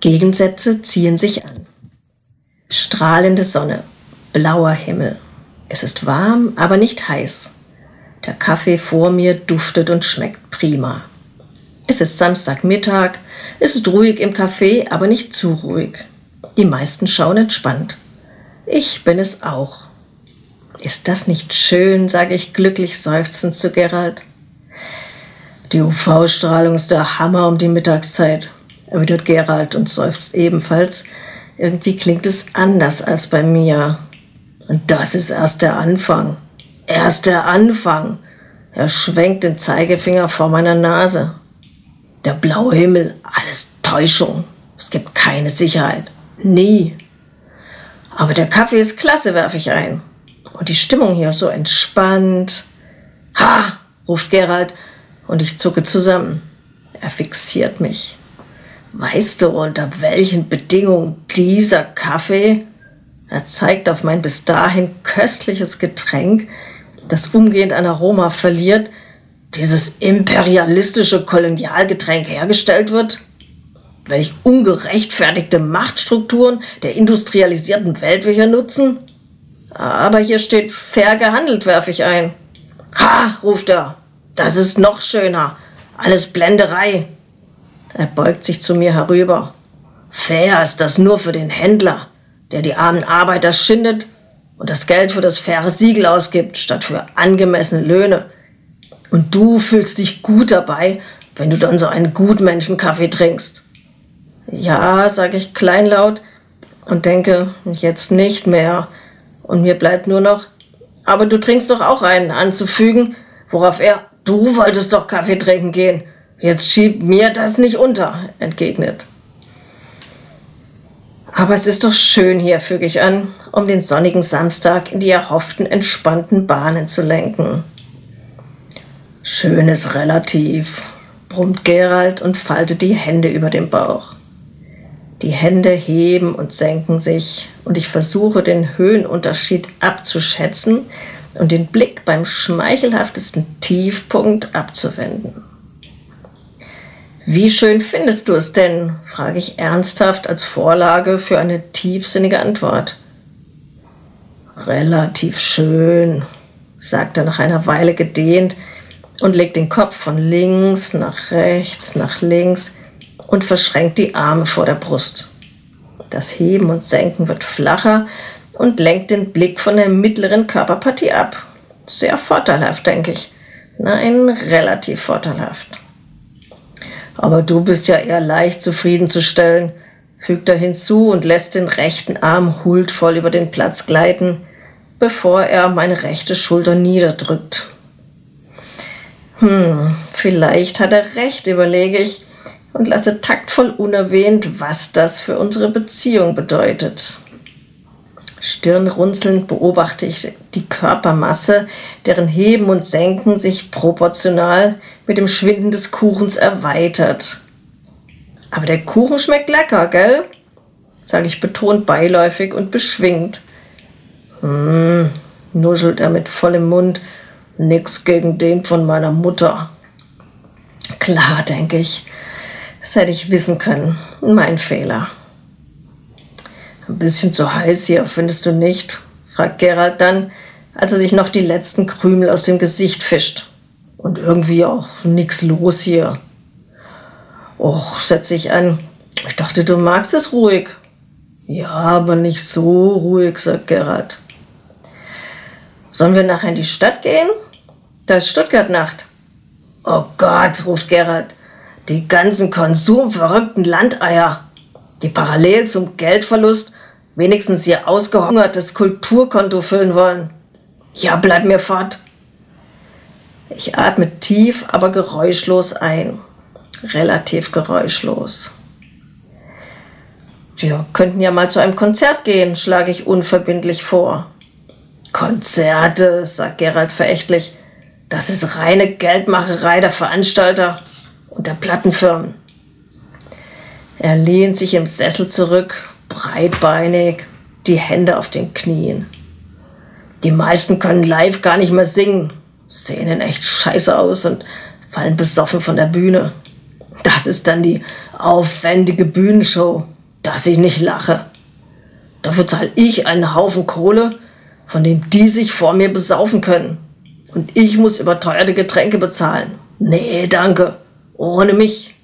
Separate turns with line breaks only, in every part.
Gegensätze ziehen sich an. Strahlende Sonne, blauer Himmel. Es ist warm, aber nicht heiß. Der Kaffee vor mir duftet und schmeckt prima. Es ist Samstagmittag, es ist ruhig im Café, aber nicht zu ruhig. Die meisten schauen entspannt. Ich bin es auch. Ist das nicht schön, sage ich glücklich seufzend zu Gerald. Die UV-Strahlung ist der Hammer um die Mittagszeit, erwidert Gerald und seufzt ebenfalls. Irgendwie klingt es anders als bei mir. Und das ist erst der Anfang. Erst der Anfang. Er schwenkt den Zeigefinger vor meiner Nase. Der blaue Himmel, alles Täuschung. Es gibt keine Sicherheit. Nie. Aber der Kaffee ist klasse, werfe ich ein. Und die Stimmung hier so entspannt. Ha! ruft Gerald und ich zucke zusammen. Er fixiert mich. Weißt du, unter welchen Bedingungen dieser Kaffee? Er zeigt auf mein bis dahin köstliches Getränk, das umgehend an Aroma verliert, dieses imperialistische Kolonialgetränk hergestellt wird? Welch ungerechtfertigte Machtstrukturen der industrialisierten Welt wir hier nutzen? Aber hier steht fair gehandelt, werfe ich ein. Ha, ruft er. Das ist noch schöner. Alles Blenderei. Er beugt sich zu mir herüber. Fair ist das nur für den Händler, der die armen Arbeiter schindet und das Geld für das faire Siegel ausgibt, statt für angemessene Löhne. Und du fühlst dich gut dabei, wenn du dann so einen Gutmenschenkaffee trinkst. Ja, sage ich kleinlaut und denke, jetzt nicht mehr. Und mir bleibt nur noch, aber du trinkst doch auch einen anzufügen, worauf er, du wolltest doch Kaffee trinken gehen. Jetzt schieb mir das nicht unter, entgegnet. Aber es ist doch schön hier, füge ich an, um den sonnigen Samstag in die erhofften entspannten Bahnen zu lenken. Schön ist relativ, brummt Gerald und faltet die Hände über dem Bauch. Die Hände heben und senken sich und ich versuche den Höhenunterschied abzuschätzen und den Blick beim schmeichelhaftesten Tiefpunkt abzuwenden. Wie schön findest du es denn? frage ich ernsthaft als Vorlage für eine tiefsinnige Antwort. Relativ schön, sagt er nach einer Weile gedehnt und legt den Kopf von links nach rechts nach links und verschränkt die Arme vor der Brust. Das Heben und Senken wird flacher und lenkt den Blick von der mittleren Körperpartie ab. Sehr vorteilhaft, denke ich. Nein, relativ vorteilhaft. Aber du bist ja eher leicht zufriedenzustellen, fügt er hinzu und lässt den rechten Arm huldvoll über den Platz gleiten, bevor er meine rechte Schulter niederdrückt. Hm, vielleicht hat er recht, überlege ich und lasse taktvoll unerwähnt, was das für unsere Beziehung bedeutet. Stirnrunzelnd beobachte ich die Körpermasse, deren Heben und Senken sich proportional mit dem Schwinden des Kuchens erweitert. Aber der Kuchen schmeckt lecker, gell? sage ich betont beiläufig und beschwingt. Hm, nuschelt er mit vollem Mund. Nix gegen den von meiner Mutter. Klar, denke ich. Das hätte ich wissen können. Mein Fehler. Ein bisschen zu heiß hier, findest du nicht? fragt Gerald dann, als er sich noch die letzten Krümel aus dem Gesicht fischt. Und irgendwie auch nix los hier. Och, setze ich an. Ich dachte, du magst es ruhig. Ja, aber nicht so ruhig, sagt Gerald. Sollen wir nachher in die Stadt gehen? Da ist Stuttgart-Nacht. Oh Gott, ruft Gerald. Die ganzen konsumverrückten Landeier, die parallel zum Geldverlust wenigstens ihr ausgehungertes Kulturkonto füllen wollen. Ja, bleib mir fort. Ich atme tief, aber geräuschlos ein. Relativ geräuschlos. Wir könnten ja mal zu einem Konzert gehen, schlage ich unverbindlich vor. Konzerte, sagt Gerald verächtlich. Das ist reine Geldmacherei der Veranstalter und der Plattenfirmen. Er lehnt sich im Sessel zurück, breitbeinig, die Hände auf den Knien. Die meisten können live gar nicht mehr singen, sehen echt scheiße aus und fallen besoffen von der Bühne. Das ist dann die aufwendige Bühnenshow, dass ich nicht lache. Dafür zahle ich einen Haufen Kohle, von dem die sich vor mir besaufen können. Und ich muss überteuerte Getränke bezahlen. Nee, danke. Ohne mich.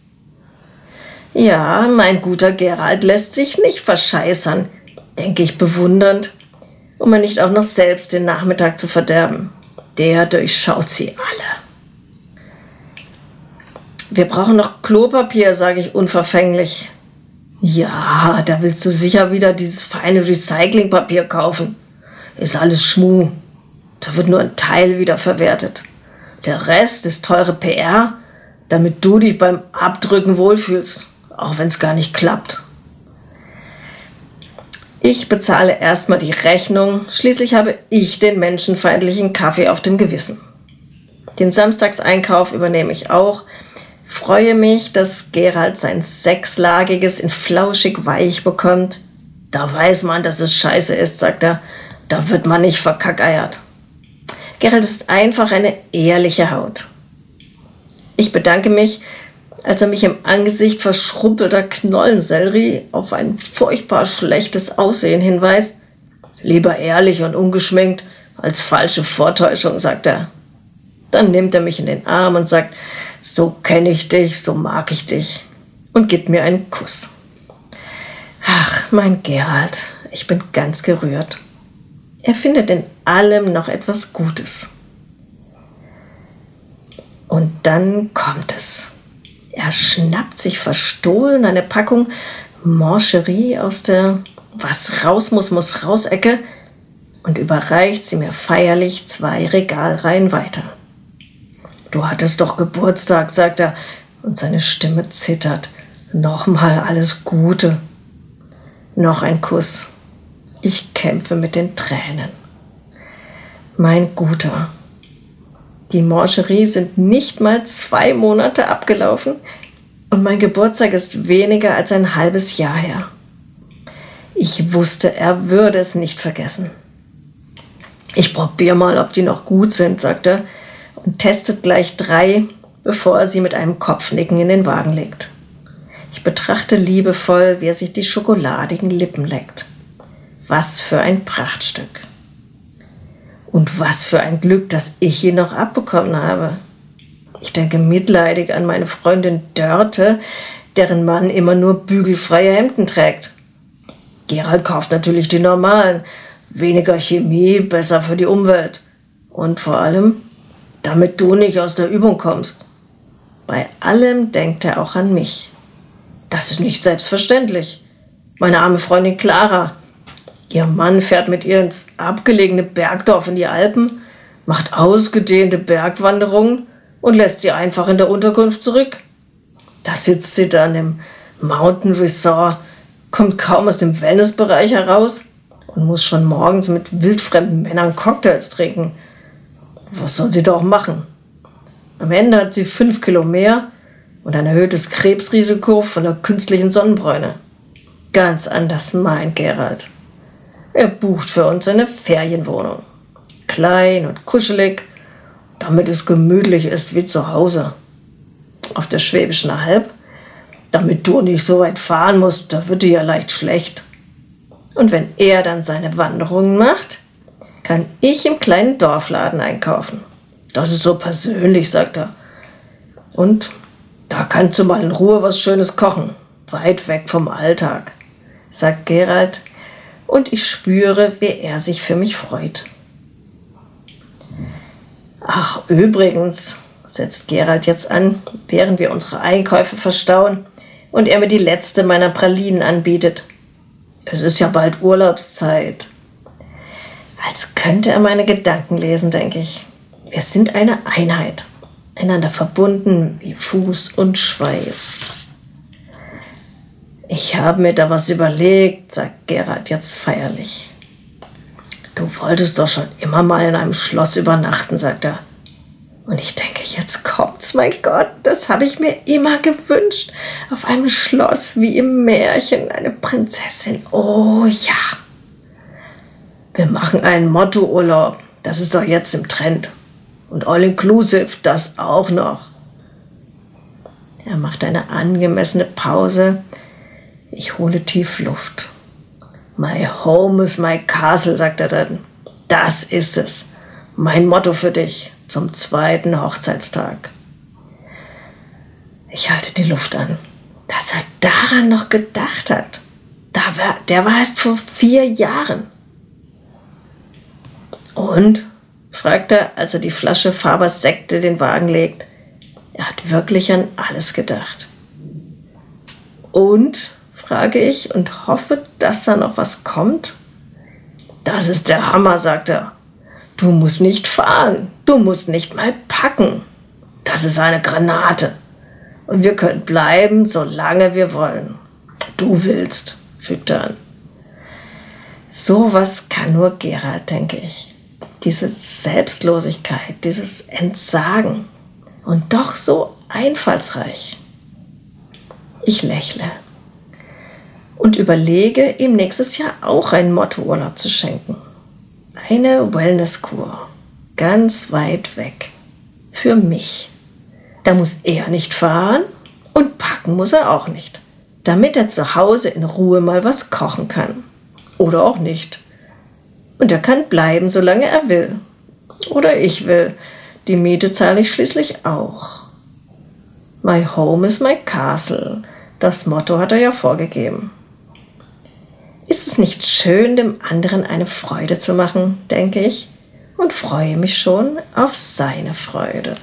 Ja, mein guter Gerald lässt sich nicht verscheißern, denke ich bewundernd, um mir nicht auch noch selbst den Nachmittag zu verderben. Der durchschaut sie alle. Wir brauchen noch Klopapier, sage ich unverfänglich. Ja, da willst du sicher wieder dieses feine Recyclingpapier kaufen. Ist alles Schmuh. Da wird nur ein Teil wieder verwertet. Der Rest ist teure PR, damit du dich beim Abdrücken wohlfühlst, auch wenn es gar nicht klappt. Ich bezahle erstmal die Rechnung, schließlich habe ich den menschenfeindlichen Kaffee auf dem Gewissen. Den Samstagseinkauf übernehme ich auch, freue mich, dass Gerald sein sechslagiges in flauschig weich bekommt. Da weiß man, dass es scheiße ist, sagt er. Da wird man nicht verkackeiert. Gerald ist einfach eine ehrliche Haut. Ich bedanke mich, als er mich im Angesicht verschrumpelter Knollensellerie auf ein furchtbar schlechtes Aussehen hinweist. Lieber ehrlich und ungeschminkt als falsche Vortäuschung, sagt er. Dann nimmt er mich in den Arm und sagt, so kenne ich dich, so mag ich dich und gibt mir einen Kuss. Ach, mein Gerald, ich bin ganz gerührt. Er findet in allem noch etwas Gutes. Und dann kommt es. Er schnappt sich verstohlen eine Packung Mancherie aus der Was raus muss, muss raus Ecke und überreicht sie mir feierlich zwei Regalreihen weiter. Du hattest doch Geburtstag, sagt er, und seine Stimme zittert. Nochmal alles Gute. Noch ein Kuss. Ich kämpfe mit den Tränen. Mein Guter, die Mancherie sind nicht mal zwei Monate abgelaufen und mein Geburtstag ist weniger als ein halbes Jahr her. Ich wusste, er würde es nicht vergessen. Ich probiere mal, ob die noch gut sind, sagt er und testet gleich drei, bevor er sie mit einem Kopfnicken in den Wagen legt. Ich betrachte liebevoll, wie er sich die schokoladigen Lippen leckt. Was für ein Prachtstück. Und was für ein Glück, dass ich ihn noch abbekommen habe. Ich denke mitleidig an meine Freundin Dörte, deren Mann immer nur bügelfreie Hemden trägt. Gerald kauft natürlich die normalen. Weniger Chemie, besser für die Umwelt. Und vor allem, damit du nicht aus der Übung kommst. Bei allem denkt er auch an mich. Das ist nicht selbstverständlich. Meine arme Freundin Clara, Ihr Mann fährt mit ihr ins abgelegene Bergdorf in die Alpen, macht ausgedehnte Bergwanderungen und lässt sie einfach in der Unterkunft zurück. Da sitzt sie dann im Mountain Resort, kommt kaum aus dem Wellnessbereich heraus und muss schon morgens mit wildfremden Männern Cocktails trinken. Was soll sie doch machen? Am Ende hat sie fünf Kilo mehr und ein erhöhtes Krebsrisiko von der künstlichen Sonnenbräune. Ganz anders meint Gerald. Er bucht für uns eine Ferienwohnung. Klein und kuschelig, damit es gemütlich ist wie zu Hause. Auf der Schwäbischen Alb, damit du nicht so weit fahren musst, da wird dir ja leicht schlecht. Und wenn er dann seine Wanderungen macht, kann ich im kleinen Dorfladen einkaufen. Das ist so persönlich, sagt er. Und da kannst du mal in Ruhe was Schönes kochen, weit weg vom Alltag, sagt Gerald und ich spüre, wie er sich für mich freut. Ach, übrigens, setzt Gerald jetzt an, während wir unsere Einkäufe verstauen und er mir die letzte meiner Pralinen anbietet. Es ist ja bald Urlaubszeit. Als könnte er meine Gedanken lesen, denke ich. Wir sind eine Einheit, einander verbunden wie Fuß und Schweiß. Ich habe mir da was überlegt, sagt Gerald jetzt feierlich. Du wolltest doch schon immer mal in einem Schloss übernachten, sagt er. Und ich denke, jetzt kommt's, mein Gott, das habe ich mir immer gewünscht. Auf einem Schloss wie im Märchen, eine Prinzessin. Oh ja. Wir machen einen Motto-Urlaub. Das ist doch jetzt im Trend. Und All Inclusive, das auch noch. Er macht eine angemessene Pause. Ich hole tief Luft. My home is my castle, sagt er dann. Das ist es. Mein Motto für dich zum zweiten Hochzeitstag. Ich halte die Luft an. Dass er daran noch gedacht hat. Da war, der war erst vor vier Jahren. Und? fragt er, als er die Flasche Fabers Sekte den Wagen legt. Er hat wirklich an alles gedacht. Und? Frage ich und hoffe, dass da noch was kommt. Das ist der Hammer, sagt er. Du musst nicht fahren, du musst nicht mal packen. Das ist eine Granate. Und wir können bleiben, solange wir wollen. Du willst, fügt er an. Sowas kann nur Gerald, denke ich. Diese Selbstlosigkeit, dieses Entsagen und doch so einfallsreich. Ich lächle und überlege, ihm nächstes Jahr auch einen Mottourlaub zu schenken. Eine Wellnesskur. Ganz weit weg. Für mich. Da muss er nicht fahren und packen muss er auch nicht. Damit er zu Hause in Ruhe mal was kochen kann. Oder auch nicht. Und er kann bleiben, solange er will. Oder ich will. Die Miete zahle ich schließlich auch. My home is my castle. Das Motto hat er ja vorgegeben. Ist es nicht schön, dem anderen eine Freude zu machen, denke ich, und freue mich schon auf seine Freude.